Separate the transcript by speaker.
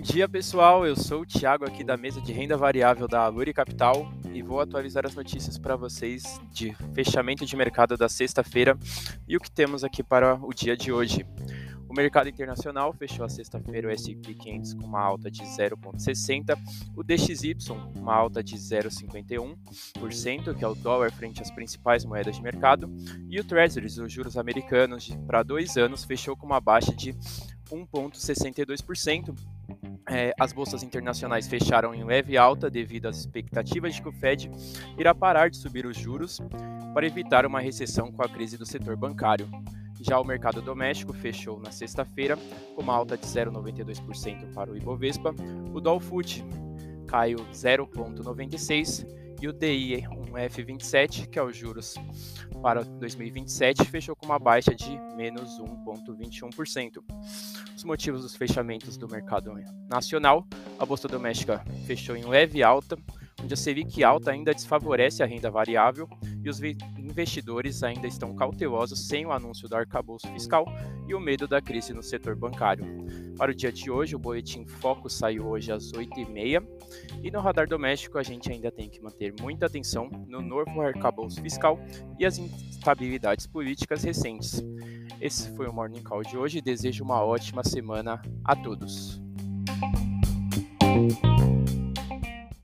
Speaker 1: dia, pessoal. Eu sou o Thiago aqui da mesa de renda variável da Aluri Capital e vou atualizar as notícias para vocês de fechamento de mercado da sexta-feira e o que temos aqui para o dia de hoje. O mercado internacional fechou a sexta-feira o S&P 500 com uma alta de 0,60, o DXY uma alta de 0,51%, que é o dólar frente às principais moedas de mercado, e o Treasuries, os juros americanos para dois anos, fechou com uma baixa de 1,62%. É, as bolsas internacionais fecharam em leve alta devido às expectativas de que o Fed irá parar de subir os juros para evitar uma recessão com a crise do setor bancário. Já o mercado doméstico fechou na sexta-feira com uma alta de 0,92% para o Ibovespa. O Dow Food caiu 0,96% e o DI, F27, que é os juros para 2027, fechou com uma baixa de menos 1,21%. Os motivos dos fechamentos do mercado nacional, a bolsa doméstica fechou em leve alta, onde a Selic alta ainda desfavorece a renda variável e os investidores ainda estão cautelosos sem o anúncio do arcabouço fiscal e o medo da crise no setor bancário. Para o dia de hoje, o boletim Foco saiu hoje às 8h30 e no radar doméstico a gente ainda tem que manter muita atenção no novo arcabouço fiscal e as instabilidades políticas recentes. Esse foi o Morning Call de hoje. Desejo uma ótima semana a todos.